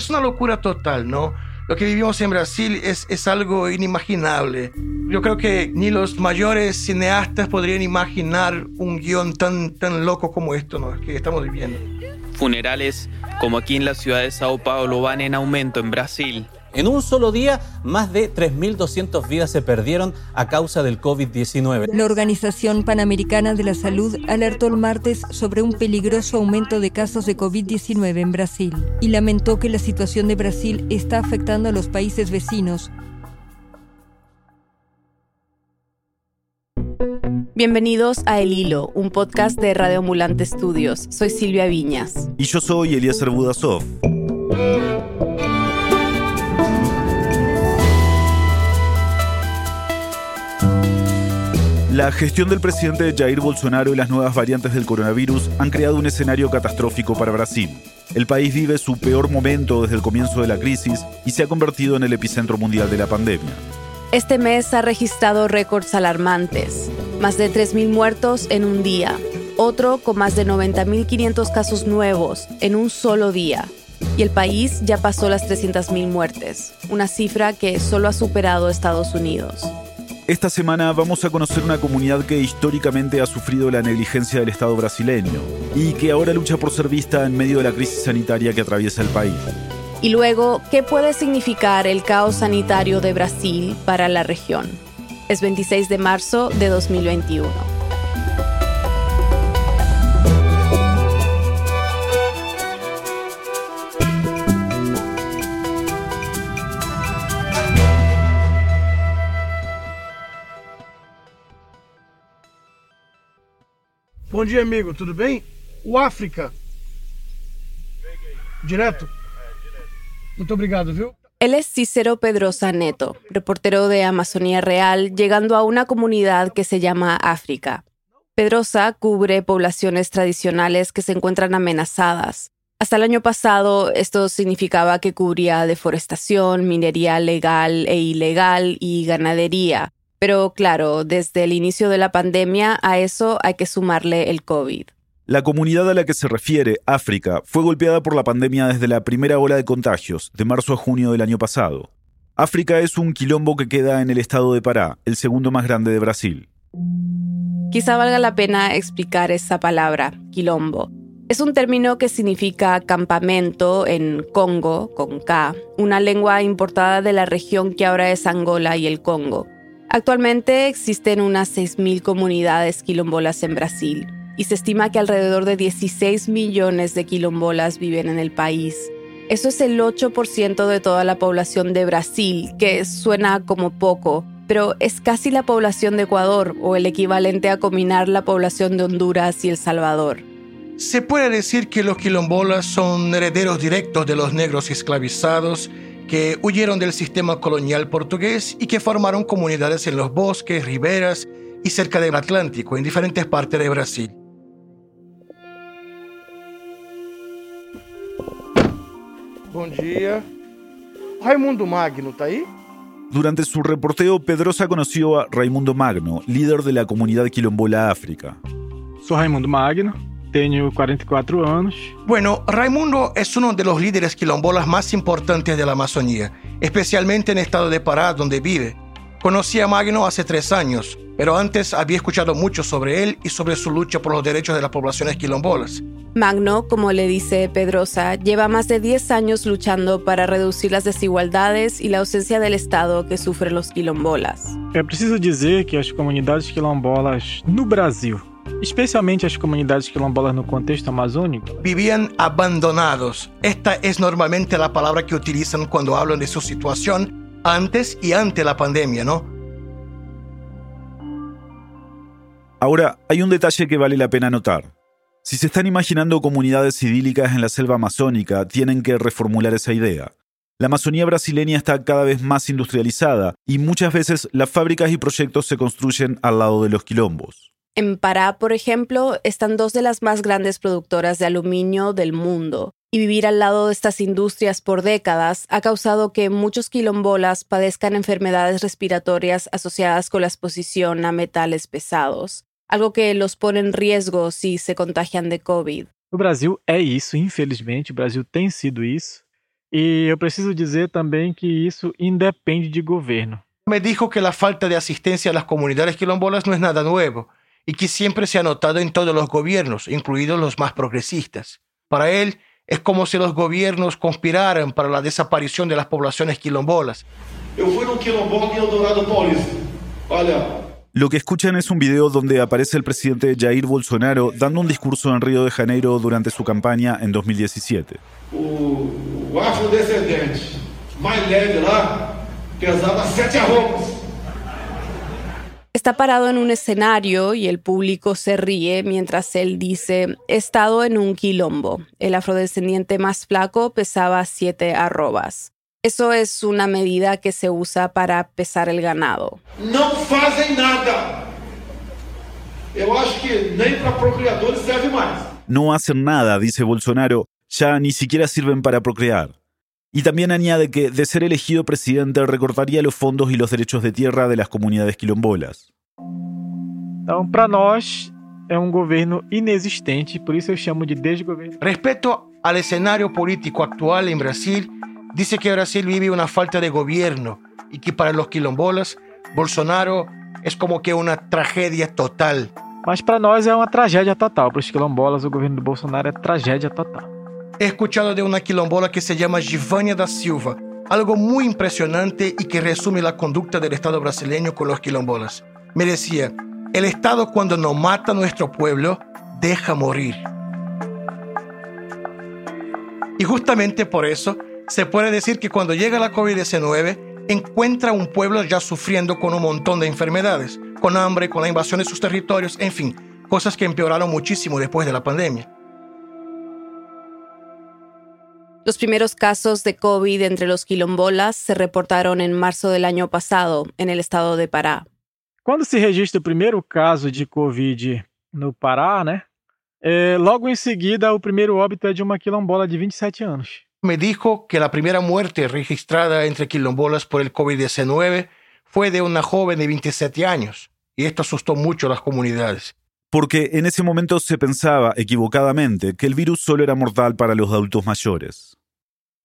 es una locura total, ¿no? Lo que vivimos en Brasil es, es algo inimaginable. Yo creo que ni los mayores cineastas podrían imaginar un guion tan, tan loco como esto ¿no? que estamos viviendo. Funerales como aquí en la ciudad de Sao Paulo van en aumento en Brasil. En un solo día, más de 3.200 vidas se perdieron a causa del COVID-19. La Organización Panamericana de la Salud alertó el martes sobre un peligroso aumento de casos de COVID-19 en Brasil y lamentó que la situación de Brasil está afectando a los países vecinos. Bienvenidos a El Hilo, un podcast de Radio Ambulante Estudios. Soy Silvia Viñas. Y yo soy Eliezer Budasov. La gestión del presidente Jair Bolsonaro y las nuevas variantes del coronavirus han creado un escenario catastrófico para Brasil. El país vive su peor momento desde el comienzo de la crisis y se ha convertido en el epicentro mundial de la pandemia. Este mes ha registrado récords alarmantes, más de 3.000 muertos en un día, otro con más de 90.500 casos nuevos en un solo día. Y el país ya pasó las 300.000 muertes, una cifra que solo ha superado Estados Unidos. Esta semana vamos a conocer una comunidad que históricamente ha sufrido la negligencia del Estado brasileño y que ahora lucha por ser vista en medio de la crisis sanitaria que atraviesa el país. Y luego, ¿qué puede significar el caos sanitario de Brasil para la región? Es 26 de marzo de 2021. Bom dia, amigo, tudo bem? O África. Direto? Muito obrigado, viu? Él es Cícero Pedrosa Neto, reportero de Amazonía Real, llegando a una comunidad que se llama África. Pedrosa cubre poblaciones tradicionales que se encuentran amenazadas. Hasta el año pasado, esto significaba que cubría deforestación, minería legal e ilegal y ganadería. Pero claro, desde el inicio de la pandemia a eso hay que sumarle el COVID. La comunidad a la que se refiere, África, fue golpeada por la pandemia desde la primera ola de contagios, de marzo a junio del año pasado. África es un quilombo que queda en el estado de Pará, el segundo más grande de Brasil. Quizá valga la pena explicar esa palabra, quilombo. Es un término que significa campamento en Congo, con K, una lengua importada de la región que ahora es Angola y el Congo. Actualmente existen unas 6.000 comunidades quilombolas en Brasil y se estima que alrededor de 16 millones de quilombolas viven en el país. Eso es el 8% de toda la población de Brasil, que suena como poco, pero es casi la población de Ecuador o el equivalente a combinar la población de Honduras y El Salvador. Se puede decir que los quilombolas son herederos directos de los negros esclavizados que huyeron del sistema colonial portugués y que formaron comunidades en los bosques, riberas y cerca del Atlántico, en diferentes partes de Brasil. Bom dia. Raimundo Magno, ¿está ahí? Durante su reporteo, Pedrosa conoció a Raimundo Magno, líder de la comunidad quilombola África. Soy Raimundo Magno, tengo 44 años. Bueno, Raimundo es uno de los líderes quilombolas más importantes de la Amazonía, especialmente en el estado de Pará, donde vive. Conocí a Magno hace tres años, pero antes había escuchado mucho sobre él y sobre su lucha por los derechos de las poblaciones quilombolas. Magno, como le dice Pedrosa, lleva más de 10 años luchando para reducir las desigualdades y la ausencia del Estado que sufren los quilombolas. É preciso dizer que as comunidades quilombolas no Brasil, especialmente as comunidades quilombolas no contexto amazônico, Vivían abandonados. Esta es normalmente la palabra que utilizan cuando hablan de su situación antes y ante la pandemia, ¿no? Ahora, hay un detalle que vale la pena notar. Si se están imaginando comunidades idílicas en la selva amazónica, tienen que reformular esa idea. La Amazonía brasileña está cada vez más industrializada y muchas veces las fábricas y proyectos se construyen al lado de los quilombos. En Pará, por ejemplo, están dos de las más grandes productoras de aluminio del mundo, y vivir al lado de estas industrias por décadas ha causado que muchos quilombolas padezcan enfermedades respiratorias asociadas con la exposición a metales pesados, algo que los pone en riesgo si se contagian de COVID. o Brasil é isso, infelizmente, o Brasil tem sido isso. E eu preciso dizer também que isso independe de governo. Me dijo que la falta de asistencia a las comunidades quilombolas no es nada nuevo y que siempre se ha notado en todos los gobiernos, incluidos los más progresistas. Para él, es como si los gobiernos conspiraran para la desaparición de las poblaciones quilombolas. Eu fui quilombola Eldorado Paulista. Olha, Lo que escuchan es un video donde aparece el presidente Jair Bolsonaro dando un discurso en Río de Janeiro durante su campaña en 2017. o, o afrodescendente mais leve lá pesava sete arrobas. Está parado en un escenario y el público se ríe mientras él dice, he estado en un quilombo. El afrodescendiente más flaco pesaba siete arrobas. Eso es una medida que se usa para pesar el ganado. Não fazem nada. Eu acho que nem para procriadores serve mais. No hacen nada, dice Bolsonaro, ya ni siquiera sirven para procrear. Y también añade que, de ser elegido presidente, recortaría los fondos y los derechos de tierra de las comunidades quilombolas. Então, para nós, é um governo inexistente, por isso eu chamo de desgoverno. Respecto al escenario político actual en Brasil, dice que Brasil vive una falta de gobierno y que para los quilombolas, Bolsonaro es como que una tragedia total. Mas para nós é uma tragédia total. Para os quilombolas, o governo do Bolsonaro é tragédia total. He escuchado de una quilombola que se llama Givânia da Silva, algo muy impresionante y que resume la conducta del Estado brasileño con los quilombolas. Me decía, el Estado cuando no mata a nuestro pueblo, deja morir. Y justamente por eso se puede decir que cuando llega la COVID-19, encuentra un pueblo ya sufriendo con un montón de enfermedades, con hambre, con la invasión de sus territorios, en fin, cosas que empeoraron muchísimo después de la pandemia. Los primeros casos de COVID entre los quilombolas se reportaron en marzo del año pasado en el estado de Pará. Quando se registra o primeiro caso de Covid no Pará, né? logo em seguida, o primeiro óbito é de uma quilombola de 27 anos. me dijo que la primera muerte registrada entre quilombolas por el COVID-19 fue de una joven de 27 años, y esto asustó mucho a las comunidades. Porque en ese momento se pensaba, equivocadamente, que el virus solo era mortal para los adultos mayores.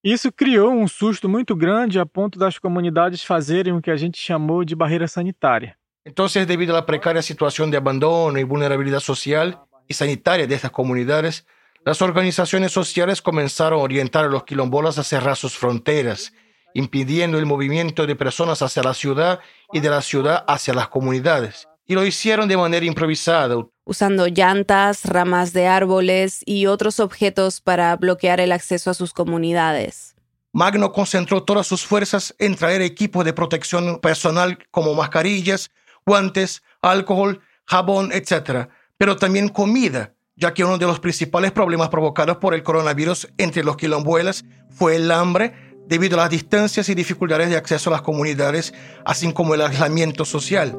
Isso criou um susto muito grande a ponto das comunidades fazerem o que a gente chamou de barreira sanitária. Entonces, debido a la precaria situación de abandono y vulnerabilidad social y sanitaria de estas comunidades, las organizaciones sociales comenzaron a orientar a los quilombolas a cerrar sus fronteras, impidiendo el movimiento de personas hacia la ciudad y de la ciudad hacia las comunidades. Y lo hicieron de manera improvisada, usando llantas, ramas de árboles y otros objetos para bloquear el acceso a sus comunidades. Magno concentró todas sus fuerzas en traer equipos de protección personal como mascarillas, guantes, alcohol, jabón, etc., pero también comida, ya que uno de los principales problemas provocados por el coronavirus entre los quilombuelas fue el hambre debido a las distancias y dificultades de acceso a las comunidades, así como el aislamiento social.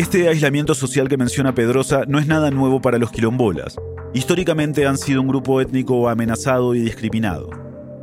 Este aislamiento social que menciona Pedrosa no es nada nuevo para los quilombolas. Históricamente han sido un grupo étnico amenazado y discriminado.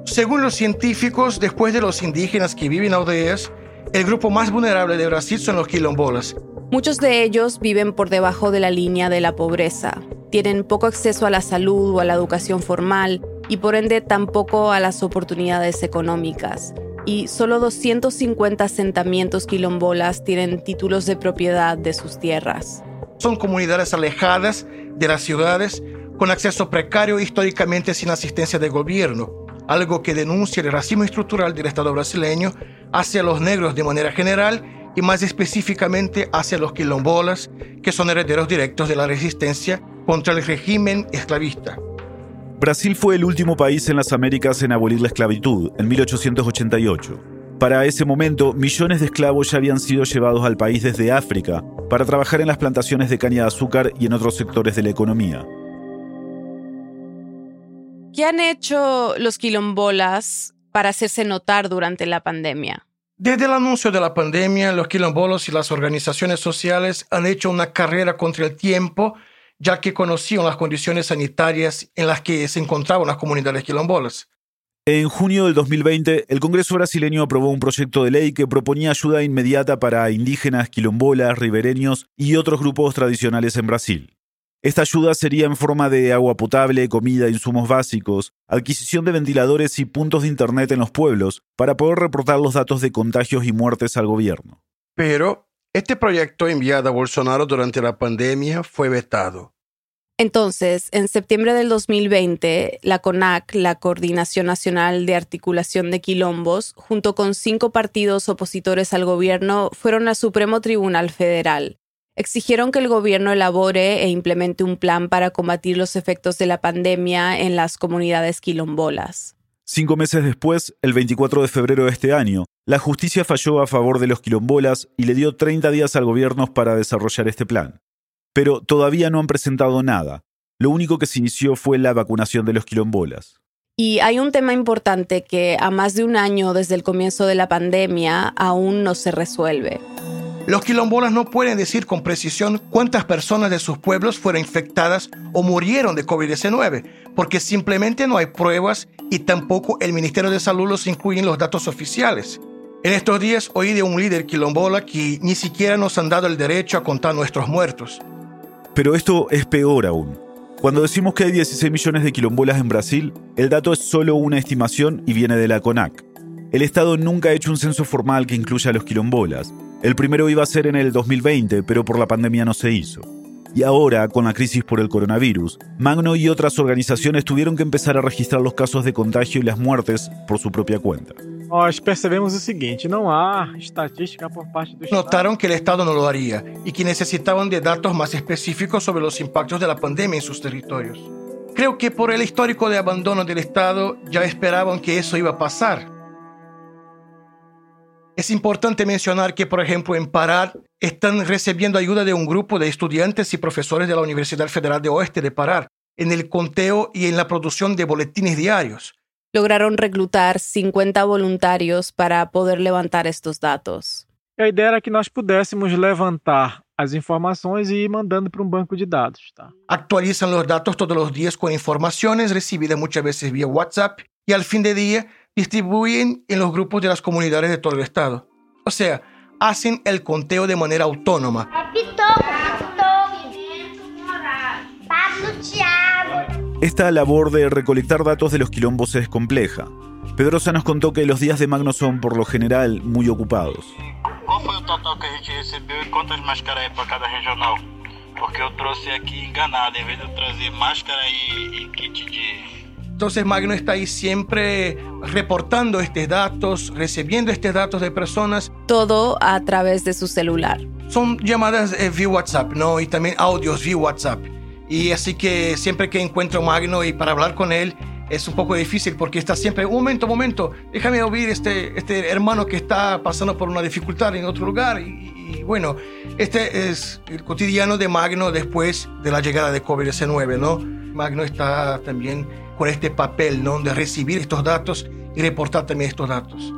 Según los científicos, después de los indígenas que viven en aldeas, el grupo más vulnerable de Brasil son los quilombolas. Muchos de ellos viven por debajo de la línea de la pobreza. Tienen poco acceso a la salud o a la educación formal y por ende tampoco a las oportunidades económicas. Y solo 250 asentamientos quilombolas tienen títulos de propiedad de sus tierras. Son comunidades alejadas de las ciudades, con acceso precario históricamente sin asistencia del gobierno, algo que denuncia el racismo estructural del Estado brasileño hacia los negros de manera general y más específicamente hacia los quilombolas, que son herederos directos de la resistencia contra el régimen esclavista. Brasil fue el último país en las Américas en abolir la esclavitud, en 1888. Para ese momento, millones de esclavos ya habían sido llevados al país desde África para trabajar en las plantaciones de caña de azúcar y en otros sectores de la economía. ¿Qué han hecho los quilombolas para hacerse notar durante la pandemia? Desde el anuncio de la pandemia, los quilombolos y las organizaciones sociales han hecho una carrera contra el tiempo, ya que conocían las condiciones sanitarias en las que se encontraban las comunidades quilombolas. En junio del 2020, el Congreso brasileño aprobó un proyecto de ley que proponía ayuda inmediata para indígenas, quilombolas, ribereños y otros grupos tradicionales en Brasil. Esta ayuda sería en forma de agua potable, comida, insumos básicos, adquisición de ventiladores y puntos de Internet en los pueblos para poder reportar los datos de contagios y muertes al gobierno. Pero este proyecto enviado a Bolsonaro durante la pandemia fue vetado. Entonces, en septiembre del 2020, la CONAC, la Coordinación Nacional de Articulación de Quilombos, junto con cinco partidos opositores al gobierno, fueron al Supremo Tribunal Federal. Exigieron que el gobierno elabore e implemente un plan para combatir los efectos de la pandemia en las comunidades quilombolas. Cinco meses después, el 24 de febrero de este año, la justicia falló a favor de los quilombolas y le dio 30 días al gobierno para desarrollar este plan pero todavía no han presentado nada. Lo único que se inició fue la vacunación de los quilombolas. Y hay un tema importante que a más de un año desde el comienzo de la pandemia aún no se resuelve. Los quilombolas no pueden decir con precisión cuántas personas de sus pueblos fueron infectadas o murieron de COVID-19, porque simplemente no hay pruebas y tampoco el Ministerio de Salud los incluye en los datos oficiales. En estos días oí de un líder quilombola que ni siquiera nos han dado el derecho a contar nuestros muertos. Pero esto es peor aún. Cuando decimos que hay 16 millones de quilombolas en Brasil, el dato es solo una estimación y viene de la CONAC. El Estado nunca ha hecho un censo formal que incluya a los quilombolas. El primero iba a ser en el 2020, pero por la pandemia no se hizo. Y ahora, con la crisis por el coronavirus, Magno y otras organizaciones tuvieron que empezar a registrar los casos de contagio y las muertes por su propia cuenta. Nós percebemos o seguinte: não há estatística por parte do Notaron que el Estado no lo haría y que necesitaban de datos más específicos sobre los impactos de la pandemia en sus territorios. Creo que por el histórico de abandono del Estado ya esperaban que eso iba a pasar. Es importante mencionar que, por ejemplo, en Pará están recibiendo ayuda de un grupo de estudiantes y profesores de la Universidad Federal de Oeste de Pará en el conteo y en la producción de boletines diarios. Lograron reclutar 50 voluntarios para poder levantar estos datos. A ideia era que nós pudéssemos levantar as informações e ir mandando para um banco de dados. Tá? Actualizan los datos todos los días con informaciones recibidas muchas veces vía WhatsApp y al fin de día distribuyen en los grupos de las comunidades de todo el estado. O sea, hacen el conteo de manera autónoma. Esta labor de recolectar datos de los quilombos es compleja. Pedrosa nos contó que los días de Magno son, por lo general, muy ocupados. Qual foi o total que a gente recebeu e quantas máscaras é para cada regional? Porque eu trouxe aqui enganado, em vez de eu trazer máscara e, e kit de Entonces Magno está ahí siempre reportando estos datos, recibiendo estos datos de personas. Todo a través de su celular. Son llamadas eh, vía WhatsApp, ¿no? Y también audios vía WhatsApp. Y así que siempre que encuentro a Magno y para hablar con él es un poco difícil porque está siempre, un momento, un momento, déjame oír este, este hermano que está pasando por una dificultad en otro lugar. Y, y bueno, este es el cotidiano de Magno después de la llegada de COVID-19, ¿no? Magno está también con este papel, ¿no? De recibir estos datos y reportar también estos datos.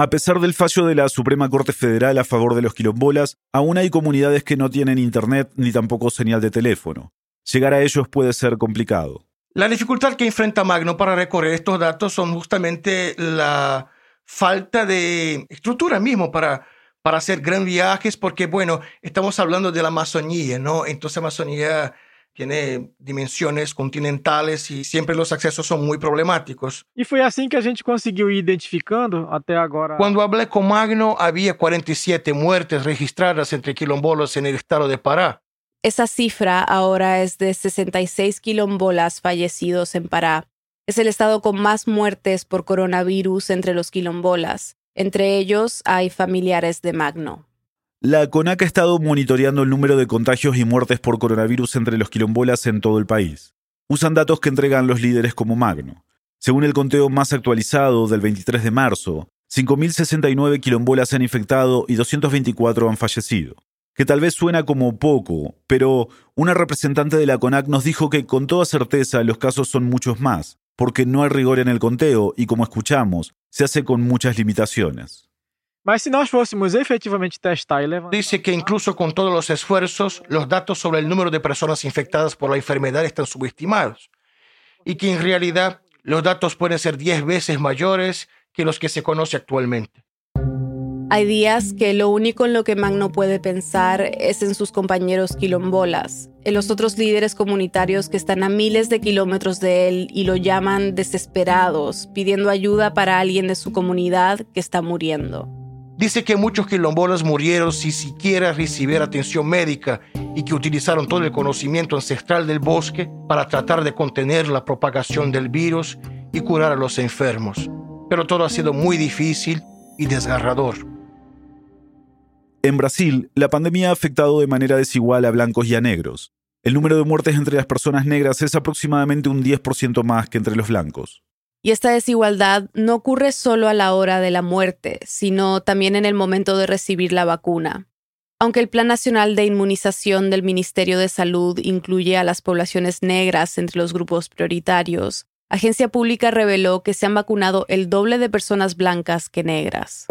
A pesar del fallo de la Suprema Corte Federal a favor de los quilombolas, aún hay comunidades que no tienen internet ni tampoco señal de teléfono. Llegar a ellos puede ser complicado. La dificultad que enfrenta Magno para recorrer estos datos son justamente la falta de estructura mismo para, para hacer gran viajes, porque bueno, estamos hablando de la Amazonía, ¿no? Entonces Amazonía tiene dimensiones continentales e sempre os acessos são muito problemáticos. E foi assim que a gente conseguiu ir identificando até agora. Quando hablé com Magno, havia 47 muertes registradas entre quilombolas en el estado de Pará. Esa cifra ahora es de 66 quilombolas fallecidos en Pará. Es el estado con más muertes por coronavirus entre los quilombolas. Entre ellos hay familiares de Magno. La CONAC ha estado monitoreando el número de contagios y muertes por coronavirus entre los quilombolas en todo el país. Usan datos que entregan los líderes como Magno. Según el conteo más actualizado del 23 de marzo, 5.069 quilombolas se han infectado y 224 han fallecido. Que tal vez suena como poco, pero una representante de la CONAC nos dijo que con toda certeza los casos son muchos más, porque no hay rigor en el conteo y como escuchamos, se hace con muchas limitaciones. Mas se nós fôssemos efetivamente testar e levantar. Dice que incluso con todos los esfuerzos, los datos sobre el número de personas infectadas por la enfermedad están subestimados. Y que en realidad los datos pueden ser 10 veces mayores que los que se conoce actualmente. Hay días que lo único en lo que Magno puede pensar es en sus compañeros quilombolas, en los otros líderes comunitarios que están a miles de kilómetros de él y lo llaman desesperados, pidiendo ayuda para alguien de su comunidad que está muriendo. Dice que muchos quilombolas murieron sin siquiera recibir atención médica y que utilizaron todo el conocimiento ancestral del bosque para tratar de contener la propagación del virus y curar a los enfermos. Pero todo ha sido muy difícil y desgarrador. En Brasil, la pandemia ha afectado de manera desigual a blancos y a negros. El número de muertes entre las personas negras es aproximadamente un 10% más que entre los blancos. Y esta desigualdad no ocurre solo a la hora de la muerte, sino también en el momento de recibir la vacuna. Aunque el Plan Nacional de Inmunización del Ministerio de Salud incluye a las poblaciones negras entre los grupos prioritarios, Agencia Pública reveló que se han vacunado el doble de personas blancas que negras.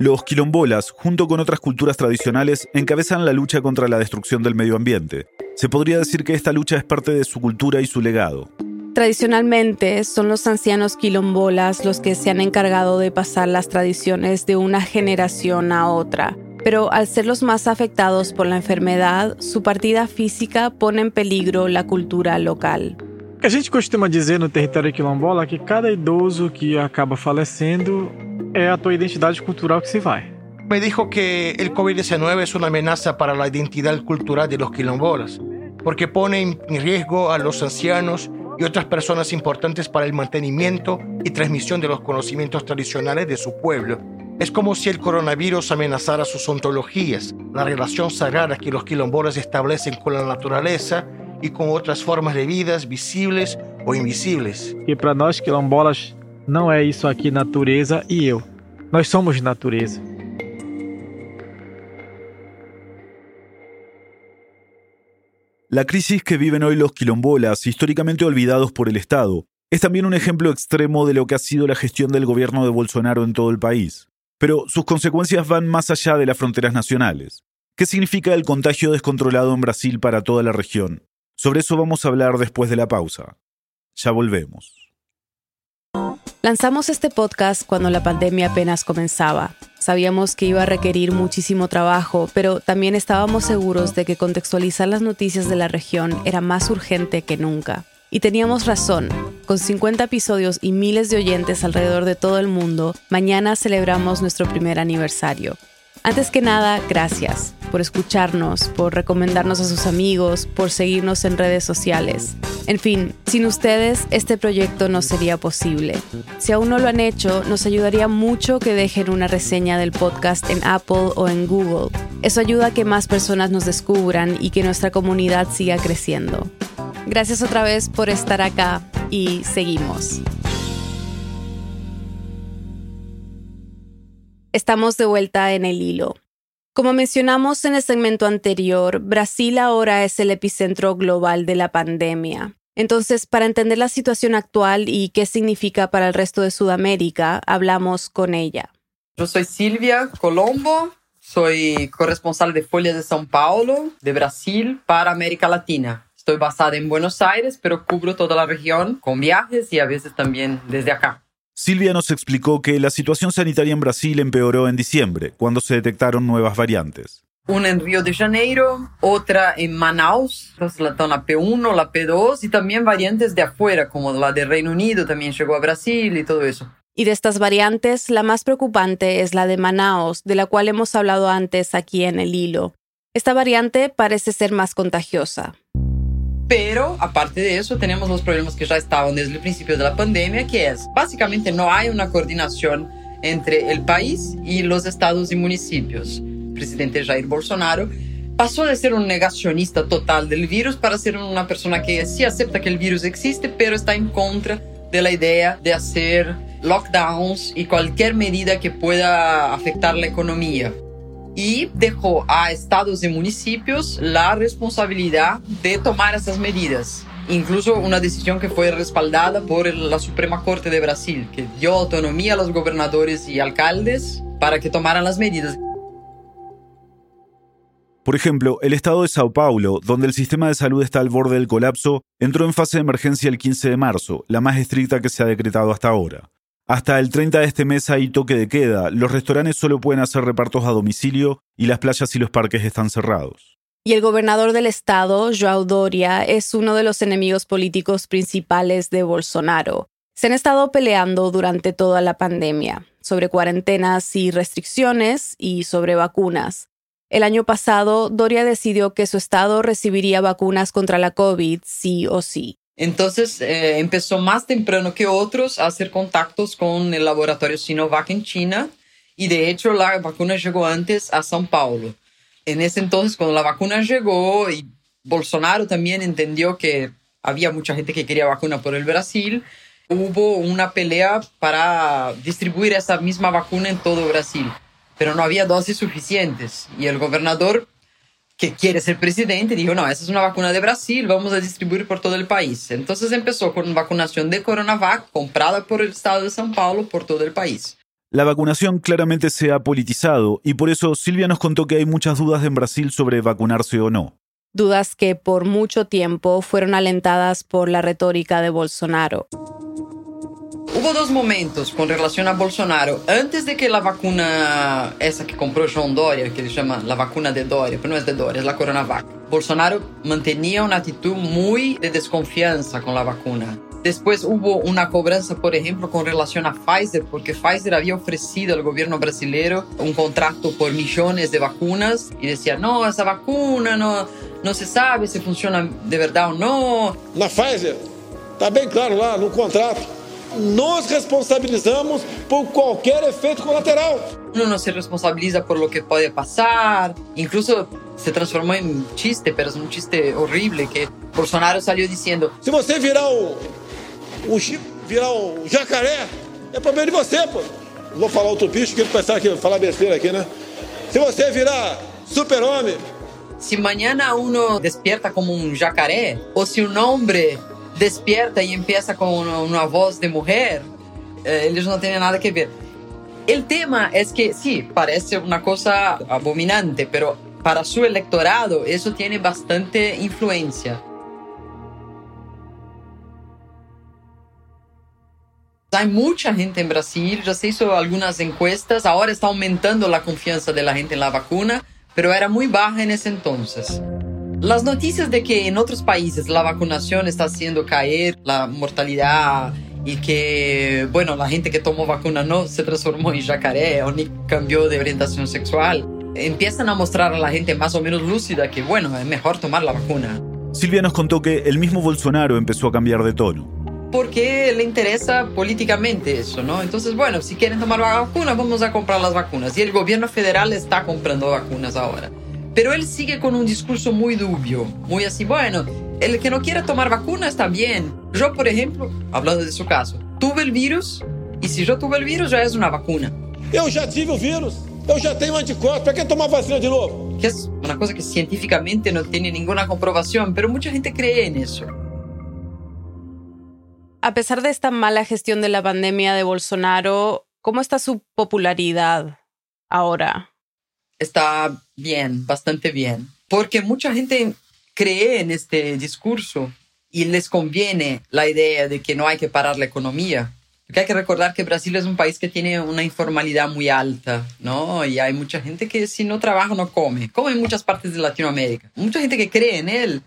Los quilombolas, junto con otras culturas tradicionales, encabezan la lucha contra la destrucción del medio ambiente. Se podría decir que esta lucha es parte de su cultura y su legado. Tradicionalmente son los ancianos quilombolas los que se han encargado de pasar las tradiciones de una generación a otra, pero al ser los más afectados por la enfermedad, su partida física pone en peligro la cultura local. A gente costuma dizer no território quilombola que cada idoso que acaba falecendo é a tua identidade cultural que se vai. Me dijo que el COVID-19 es una amenaza para la identidad cultural de los quilombolas, porque pone en riesgo a los ancianos y otras personas importantes para el mantenimiento y transmisión de los conocimientos tradicionales de su pueblo. Es como si el coronavirus amenazara sus ontologías, la relación sagrada que los quilombolas establecen con la naturaleza y con otras formas de vidas visibles o invisibles. E para nós quilombolas não é isso aqui natureza e eu. Nós somos natureza. La crisis que viven hoy los quilombolas, históricamente olvidados por el Estado, es también un ejemplo extremo de lo que ha sido la gestión del gobierno de Bolsonaro en todo el país. Pero sus consecuencias van más allá de las fronteras nacionales. ¿Qué significa el contagio descontrolado en Brasil para toda la región? Sobre eso vamos a hablar después de la pausa. Ya volvemos. Lanzamos este podcast cuando la pandemia apenas comenzaba. Sabíamos que iba a requerir muchísimo trabajo, pero también estábamos seguros de que contextualizar las noticias de la región era más urgente que nunca. Y teníamos razón. Con 50 episodios y miles de oyentes alrededor de todo el mundo, mañana celebramos nuestro primer aniversario. Antes que nada, gracias por escucharnos, por recomendarnos a sus amigos, por seguirnos en redes sociales. En fin, sin ustedes este proyecto no sería posible. Si aún no lo han hecho, nos ayudaría mucho que dejen una reseña del podcast en Apple o en Google. Eso ayuda a que más personas nos descubran y que nuestra comunidad siga creciendo. Gracias otra vez por estar acá y seguimos. Estamos de vuelta en el hilo. Como mencionamos en el segmento anterior, Brasil ahora es el epicentro global de la pandemia. Entonces, para entender la situación actual y qué significa para el resto de Sudamérica, hablamos con ella. Yo soy Silvia Colombo, soy corresponsal de Folha de São Paulo, de Brasil, para América Latina. Estoy basada en Buenos Aires, pero cubro toda la región con viajes y a veces también desde acá. Silvia nos explicó que la situación sanitaria en Brasil empeoró en diciembre, cuando se detectaron nuevas variantes. Una en Río de Janeiro, otra en Manaus, la P1, la P2 y también variantes de afuera, como la de Reino Unido también llegó a Brasil y todo eso. Y de estas variantes, la más preocupante es la de Manaus, de la cual hemos hablado antes aquí en el hilo. Esta variante parece ser más contagiosa. Pero, aparte de eso, tenemos los problemas que ya estaban desde el principio de la pandemia, que es, básicamente no hay una coordinación entre el país y los estados y municipios. El presidente Jair Bolsonaro pasó de ser un negacionista total del virus para ser una persona que sí acepta que el virus existe, pero está en contra de la idea de hacer lockdowns y cualquier medida que pueda afectar la economía y dejó a estados y municipios la responsabilidad de tomar esas medidas. Incluso una decisión que fue respaldada por la Suprema Corte de Brasil, que dio autonomía a los gobernadores y alcaldes para que tomaran las medidas. Por ejemplo, el estado de Sao Paulo, donde el sistema de salud está al borde del colapso, entró en fase de emergencia el 15 de marzo, la más estricta que se ha decretado hasta ahora. Hasta el 30 de este mes hay toque de queda, los restaurantes solo pueden hacer repartos a domicilio y las playas y los parques están cerrados. Y el gobernador del estado, Joao Doria, es uno de los enemigos políticos principales de Bolsonaro. Se han estado peleando durante toda la pandemia sobre cuarentenas y restricciones y sobre vacunas. El año pasado, Doria decidió que su estado recibiría vacunas contra la COVID sí o sí. Entonces eh, empezó más temprano que otros a hacer contactos con el laboratorio Sinovac en China. Y de hecho la vacuna llegó antes a São Paulo. En ese entonces cuando la vacuna llegó y Bolsonaro también entendió que había mucha gente que quería vacuna por el Brasil, hubo una pelea para distribuir esa misma vacuna en todo Brasil, pero no había dosis suficientes. Y el gobernador que quiere ser presidente, dijo, no, esa es una vacuna de Brasil, vamos a distribuir por todo el país. Entonces empezó con vacunación de Coronavac comprada por el estado de São Paulo por todo el país. La vacunación claramente se ha politizado y por eso Silvia nos contó que hay muchas dudas en Brasil sobre vacunarse o no. Dudas que por mucho tiempo fueron alentadas por la retórica de Bolsonaro. Hubo dos momentos con relación a Bolsonaro. Antes de que la vacuna, esa que compró João Dória, que ele chama la vacuna de Dória, pero no es de Dória, es la Coronavac. Bolsonaro mantenía una actitud muy de desconfianza con la vacuna. Después hubo una cobranza, por ejemplo, con relación a Pfizer, porque Pfizer había ofrecido al gobierno brasileño un contrato por millones de vacunas y decía, no, esa vacuna no, no se sabe si funciona de verdad o no. Na Pfizer, está bem claro lá no contrato nos responsabilizamos por cualquier efecto colateral. Uno no se responsabiliza por lo que puede pasar. Incluso se transformó en chiste, pero es un chiste horrible que Bolsonaro salió diciendo: Si você virar o, o virar o jacaré, é problema de você, pô. Vou falar outro bicho que ele pensar que falar besteira aqui, né? Se você virar super-homem. Si mañana uno despierta como un jacaré, o si un hombre despierta y empieza con una, voz de mujer, eh, ellos no tienen nada que ver. El tema es que sí, parece una cosa abominante, pero para su electorado eso tiene bastante influencia. Hay mucha gente en Brasil, ya se hizo algunas encuestas, ahora está aumentando la confianza de la gente en la vacuna, pero era muy baja en ese entonces. Las noticias de que en otros países la vacunación está haciendo caer la mortalidad y que, bueno, la gente que tomó vacuna no se transformó en jacaré o ni cambió de orientación sexual, empiezan a mostrar a la gente más o menos lúcida que, bueno, es mejor tomar la vacuna. Silvia nos contó que el mismo Bolsonaro empezó a cambiar de tono. Porque le interesa políticamente eso, ¿no? Entonces, bueno, si quieren tomar la vacuna, vamos a comprar las vacunas. Y el gobierno federal está comprando vacunas ahora. Pero él sigue con un discurso muy dubio, muy así, bueno, el que no quiera tomar vacuna está bien. Yo, por ejemplo, hablando de su caso, tuve el virus y si yo tuve el virus ya es una vacuna. Yo ya tive el virus, yo ya tengo anticuerpos, ¿para qué tomar vacuna de nuevo? Que es una cosa que científicamente no tiene ninguna comprobación, pero mucha gente cree en eso. A pesar de esta mala gestión de la pandemia de Bolsonaro, ¿cómo está su popularidad ahora? Está bien, bastante bien, porque mucha gente cree en este discurso y les conviene la idea de que no hay que parar la economía. Porque hay que recordar que Brasil es un país que tiene una informalidad muy alta, ¿no? Y hay mucha gente que si no trabaja no come, como en muchas partes de Latinoamérica. Mucha gente que cree en él,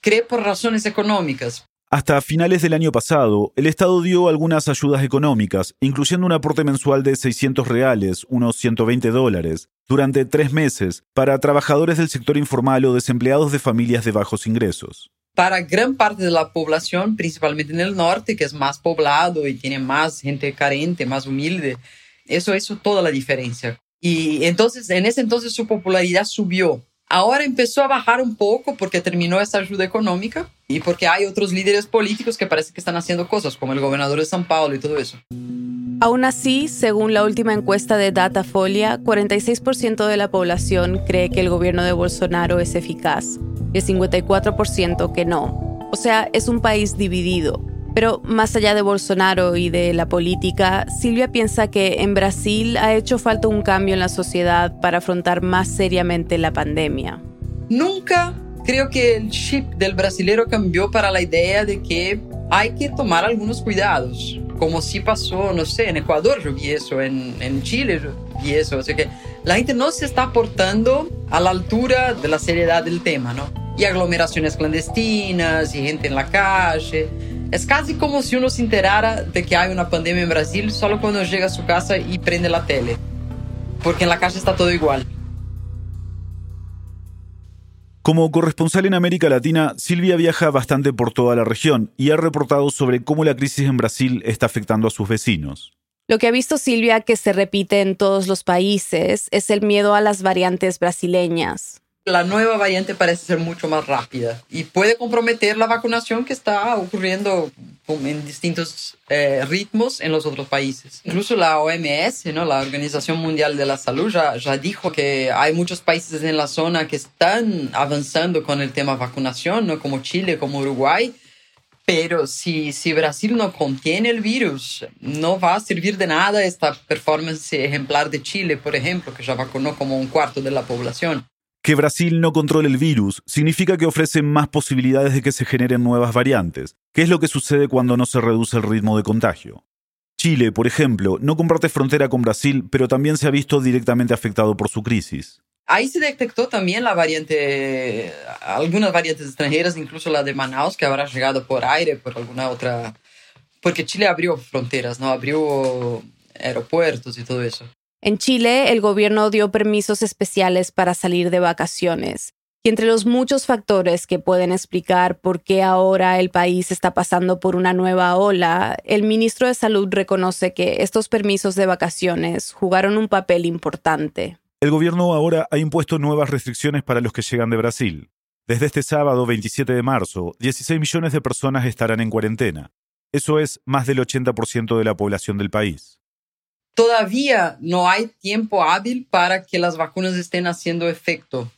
cree por razones económicas, hasta finales del año pasado, el Estado dio algunas ayudas económicas, incluyendo un aporte mensual de 600 reales, unos 120 dólares, durante tres meses, para trabajadores del sector informal o desempleados de familias de bajos ingresos. Para gran parte de la población, principalmente en el norte, que es más poblado y tiene más gente carente, más humilde, eso hizo toda la diferencia. Y entonces, en ese entonces su popularidad subió Ahora empezó a bajar un poco porque terminó esa ayuda económica y porque hay otros líderes políticos que parece que están haciendo cosas, como el gobernador de San Paulo y todo eso. Aún así, según la última encuesta de Datafolia, 46% de la población cree que el gobierno de Bolsonaro es eficaz y el 54% que no. O sea, es un país dividido. Pero más allá de Bolsonaro y de la política, Silvia piensa que en Brasil ha hecho falta un cambio en la sociedad para afrontar más seriamente la pandemia. Nunca creo que el chip del brasilero cambió para la idea de que hay que tomar algunos cuidados, como si pasó, no sé, en Ecuador yo vi eso, en, en Chile yo vi eso, sea que la gente no se está aportando a la altura de la seriedad del tema, ¿no? Y aglomeraciones clandestinas y gente en la calle. Es casi como si uno se enterara de que hay una pandemia en Brasil solo cuando llega a su casa y prende la tele, porque en la calle está todo igual. Como corresponsal en América Latina, Silvia viaja bastante por toda la región y ha reportado sobre cómo la crisis en Brasil está afectando a sus vecinos. Lo que ha visto Silvia que se repite en todos los países es el miedo a las variantes brasileñas la nueva variante parece ser mucho más rápida y puede comprometer la vacunación que está ocurriendo en distintos eh, ritmos en los otros países. Incluso la OMS, ¿no? la Organización Mundial de la Salud, ya, ya dijo que hay muchos países en la zona que están avanzando con el tema vacunación, ¿no? como Chile, como Uruguay. Pero si, si Brasil no contiene el virus, no va a servir de nada esta performance ejemplar de Chile, por ejemplo, que ya vacunó como un cuarto de la población. Que Brasil no controle el virus significa que ofrece más posibilidades de que se generen nuevas variantes, que es lo que sucede cuando no se reduce el ritmo de contagio. Chile, por ejemplo, no comparte frontera con Brasil, pero también se ha visto directamente afectado por su crisis. Ahí se detectó también la variante, algunas variantes extranjeras, incluso la de Manaus, que habrá llegado por aire, por alguna otra, porque Chile abrió fronteras, ¿no? Abrió aeropuertos y todo eso. En Chile, el gobierno dio permisos especiales para salir de vacaciones. Y entre los muchos factores que pueden explicar por qué ahora el país está pasando por una nueva ola, el ministro de Salud reconoce que estos permisos de vacaciones jugaron un papel importante. El gobierno ahora ha impuesto nuevas restricciones para los que llegan de Brasil. Desde este sábado 27 de marzo, 16 millones de personas estarán en cuarentena. Eso es más del 80% de la población del país todavía no hay tiempo hábil para que las vacunas estén haciendo efecto.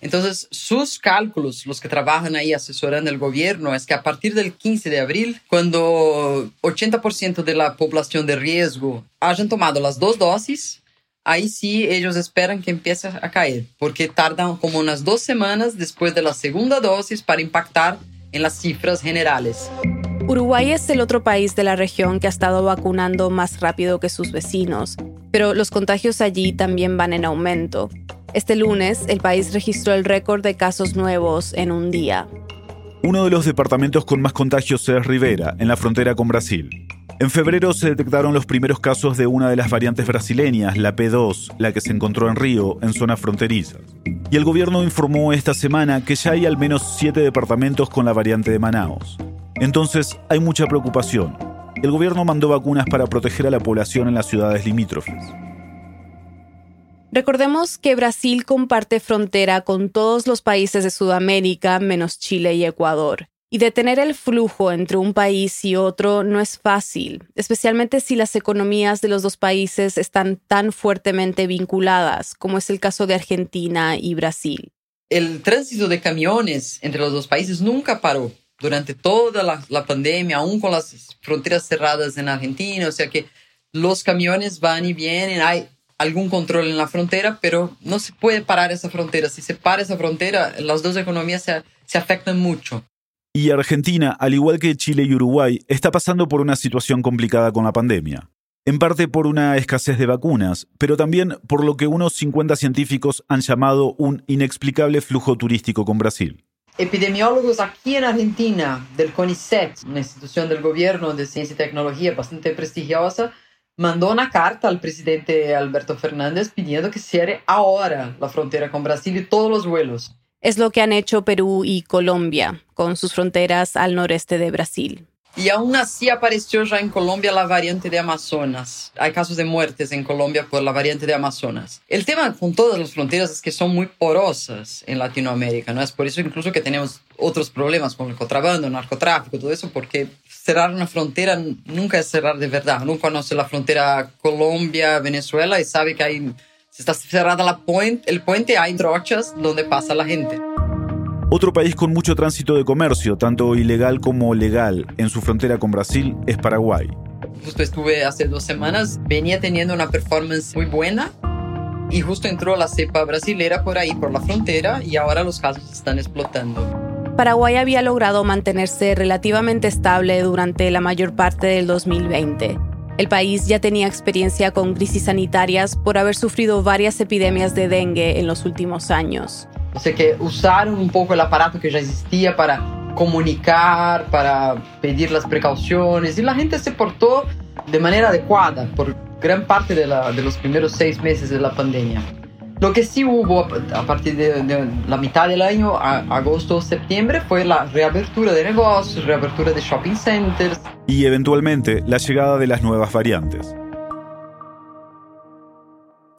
Entonces, sus cálculos, los que trabajan ahí asesorando el gobierno, es que a partir del 15 de abril, cuando 80% de la población de riesgo hayan tomado las dos dosis, ahí sí ellos esperan que empiece a caer, porque tardan como unas dos semanas después de la segunda dosis para impactar en las cifras generales. Uruguay es el otro país de la región que ha estado vacunando más rápido que sus vecinos, pero los contagios allí también van en aumento. Este lunes, el país registró el récord de casos nuevos en un día. Uno de los departamentos con más contagios es Rivera, en la frontera con Brasil. En febrero se detectaron los primeros casos de una de las variantes brasileñas, la P2, la que se encontró en Río, en zonas fronterizas. Y el gobierno informó esta semana que ya hay al menos siete departamentos con la variante de Manaus. Entonces hay mucha preocupación. El gobierno mandó vacunas para proteger a la población en las ciudades limítrofes. Recordemos que Brasil comparte frontera con todos los países de Sudamérica menos Chile y Ecuador. Y detener el flujo entre un país y otro no es fácil, especialmente si las economías de los dos países están tan fuertemente vinculadas, como es el caso de Argentina y Brasil. El tránsito de camiones entre los dos países nunca paró durante toda la, pandemia, aún con las fronteras cerradas en Argentina, o sea que los camiones van y vienen, hay algún control en la frontera, pero no se puede parar esa frontera. Si se para esa frontera, las dos economías se, afectan mucho. Y Argentina, al igual que Chile y Uruguay, está pasando por una situación complicada con la pandemia. En parte por una escasez de vacunas, pero también por lo que unos 50 científicos han llamado un inexplicable flujo turístico con Brasil epidemiólogos aquí en Argentina del CONICET, una institución del gobierno de ciencia y tecnología bastante prestigiosa, mandó una carta al presidente Alberto Fernández pidiendo que cierre ahora la frontera con Brasil y todos los vuelos. Es lo que han hecho Perú y Colombia, con sus fronteras al noreste de Brasil. Y aún así apareció ya en Colombia la variante de Amazonas. Hay casos de muertes en Colombia por la variante de Amazonas. El tema con todas las fronteras es que son muy porosas en Latinoamérica, ¿no? Es por eso incluso que tenemos otros problemas con el contrabando, narcotráfico, todo eso, porque cerrar una frontera nunca es cerrar de verdad. Uno conoce la frontera Colombia-Venezuela y sabe que hay, si está cerrada la puente, el puente, hay trochas donde pasa la gente. Otro país con mucho tránsito de comercio, tanto ilegal como legal, en su frontera con Brasil es Paraguay. Justo estuve hace dos semanas, venía teniendo una performance muy buena y justo entró la cepa brasilera por ahí, por la frontera, y ahora los casos están explotando. Paraguay había logrado mantenerse relativamente estable durante la mayor parte del 2020. El país ya tenía experiencia con crisis sanitarias por haber sufrido varias epidemias de dengue en los últimos años. O sea que usaron un poco el aparato que ya existía para comunicar, para pedir las precauciones y la gente se portó de manera adecuada por gran parte de, la, de los primeros seis meses de la pandemia. Lo que sí hubo a partir de, de, la mitad del año, a, agosto, septiembre, fue la reapertura de negocios, reapertura de shopping centers. Y eventualmente la llegada de las nuevas variantes.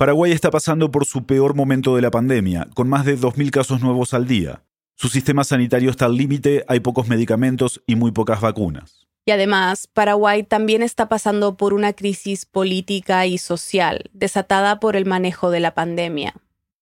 Paraguay está pasando por su peor momento de la pandemia, con más de 2.000 casos nuevos al día. Su sistema sanitario está al límite, hay pocos medicamentos y muy pocas vacunas. Y además, Paraguay también está pasando por una crisis política y social, desatada por el manejo de la pandemia.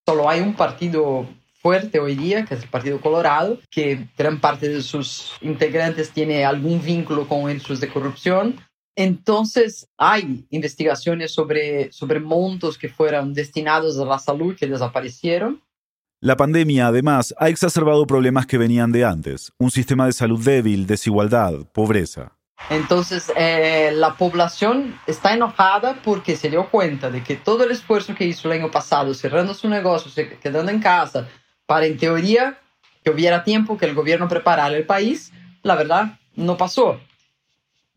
Solo hay un partido fuerte hoy día, que es el Partido Colorado, que gran parte de sus integrantes tiene algún vínculo con hechos de corrupción. Entonces, hay investigaciones sobre, sobre montos que fueron destinados a la salud que desaparecieron. La pandemia, además, ha exacerbado problemas que venían de antes. Un sistema de salud débil, desigualdad, pobreza. Entonces, eh, la población está enojada porque se dio cuenta de que todo el esfuerzo que hizo el año pasado, cerrando su negocio, quedando en casa, para en teoría que hubiera tiempo que el gobierno preparara el país, la verdad no pasó.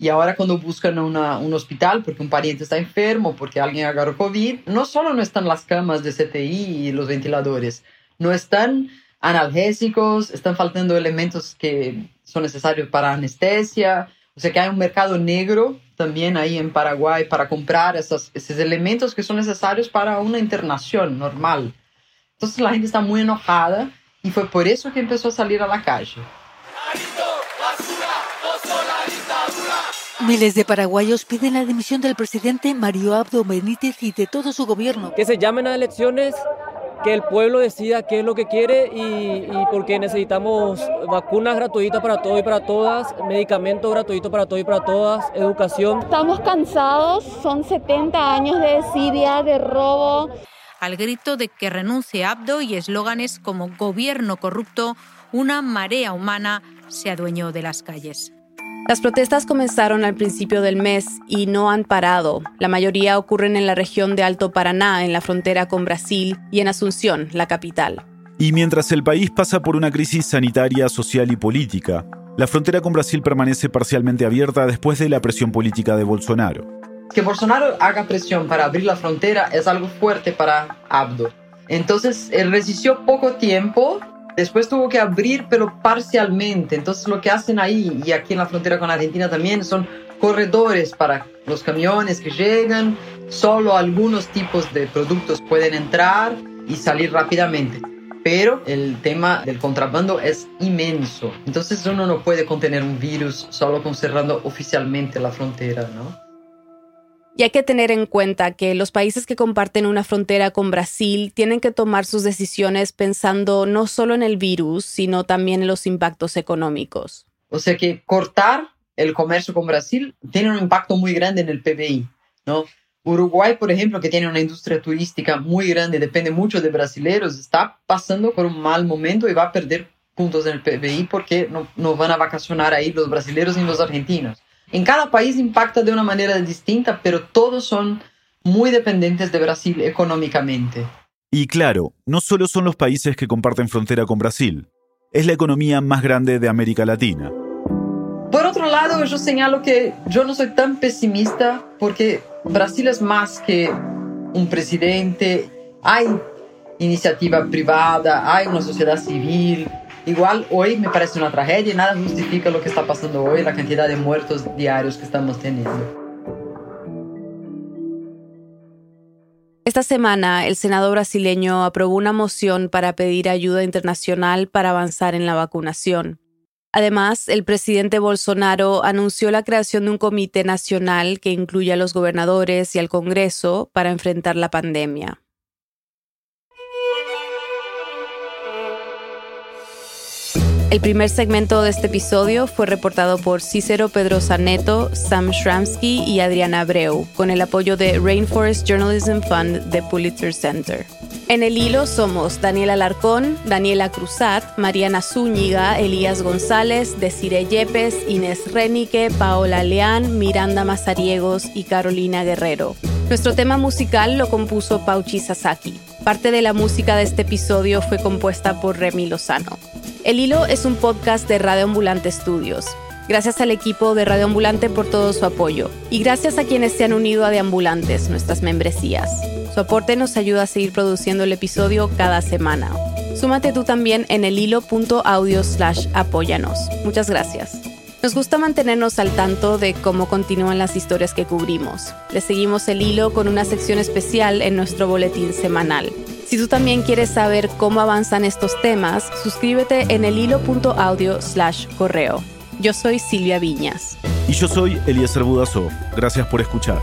Y ahora cuando buscan un hospital porque un pariente está enfermo, porque alguien agarró COVID, no solo no están las camas de CTI y los ventiladores, no están analgésicos, están faltando elementos que son necesarios para anestesia, o sea que hay un mercado negro también ahí en Paraguay para comprar esos elementos que son necesarios para una internación normal. Entonces la gente está muy enojada y fue por eso que empezó a salir a la calle. Miles de paraguayos piden la dimisión del presidente Mario Abdo Benítez y de todo su gobierno. Que se llamen a elecciones que el pueblo decida qué es lo que quiere y, y, porque necesitamos vacunas gratuitas para todos y para todas, medicamentos gratuitos para todos y para todas, educación. Estamos cansados, son 70 años de desidia, de robo. Al grito de que renuncie Abdo y eslóganes como gobierno corrupto, una marea humana se adueñó de las calles. Las protestas comenzaron al principio del mes y no han parado. La mayoría ocurren en la región de Alto Paraná, en la frontera con Brasil, y en Asunción, la capital. Y mientras el país pasa por una crisis sanitaria, social y política, la frontera con Brasil permanece parcialmente abierta después de la presión política de Bolsonaro. Que Bolsonaro haga presión para abrir la frontera es algo fuerte para Abdo. Entonces, él resistió poco tiempo Después tuvo que abrir, pero parcialmente. Entonces lo que hacen ahí, y aquí en la frontera con Argentina también, son corredores para los camiones que llegan. Solo algunos tipos de productos pueden entrar y salir rápidamente. Pero el tema del contrabando es inmenso. Entonces uno no puede contener un virus solo con cerrando oficialmente la frontera, ¿no? Y hay que tener en cuenta que los países que comparten una frontera con Brasil tienen que tomar sus decisiones pensando no solo en el virus, sino también en los impactos económicos. O sea que cortar el comercio con Brasil tiene un impacto muy grande en el PBI, ¿no? Uruguay, por ejemplo, que tiene una industria turística muy grande, depende mucho de brasileños, está pasando por un mal momento y va a perder puntos en el PBI porque no, no van a vacacionar ahí los brasileños ni los argentinos. En cada país impacta de una manera distinta, pero todos son muy dependientes de Brasil económicamente. Y claro, no solo son los países que comparten frontera con Brasil, es la economía más grande de América Latina. Por otro lado, yo señalo que yo no soy tan pesimista porque Brasil es más que un presidente, hay iniciativa privada, hay una sociedad civil, Igual hoy me parece una tragedia y nada justifica lo que está pasando hoy, la cantidad de muertos diarios que estamos teniendo. Esta semana, el Senado brasileño aprobó una moción para pedir ayuda internacional para avanzar en la vacunación. Además, el presidente Bolsonaro anunció la creación de un comité nacional que incluye a los gobernadores y al Congreso para enfrentar la pandemia. El primer segmento de este episodio fue reportado por Cícero Pedrosa Neto, Sam Shramsky y Adriana Abreu, con el apoyo de Rainforest Journalism Fund de Pulitzer Center. En el hilo somos Daniela Alarcón, Daniela Cruzat, Mariana Zúñiga, Elías González, Desire Yepes, Inés Renique, Paola Leán, Miranda Mazariegos y Carolina Guerrero. Nuestro tema musical lo compuso Pauchi Sasaki. Parte de la música de este episodio fue compuesta por Remy Lozano. El Hilo es un podcast de Radio Ambulante Studios. Gracias al equipo de Radio Ambulante por todo su apoyo y gracias a quienes se han unido a Deambulantes, nuestras membresías. Su aporte nos ayuda a seguir produciendo el episodio cada semana. Súmate tú también en el hilo.audio slash apóyanos. Muchas gracias. Nos gusta mantenernos al tanto de cómo continúan las historias que cubrimos. Le seguimos el hilo con una sección especial en nuestro boletín semanal. Si tú también quieres saber cómo avanzan estos temas, suscríbete en el hilo.audio slash correo. Yo soy Silvia Viñas. Y yo soy Eliezer Budazó. Gracias por escuchar.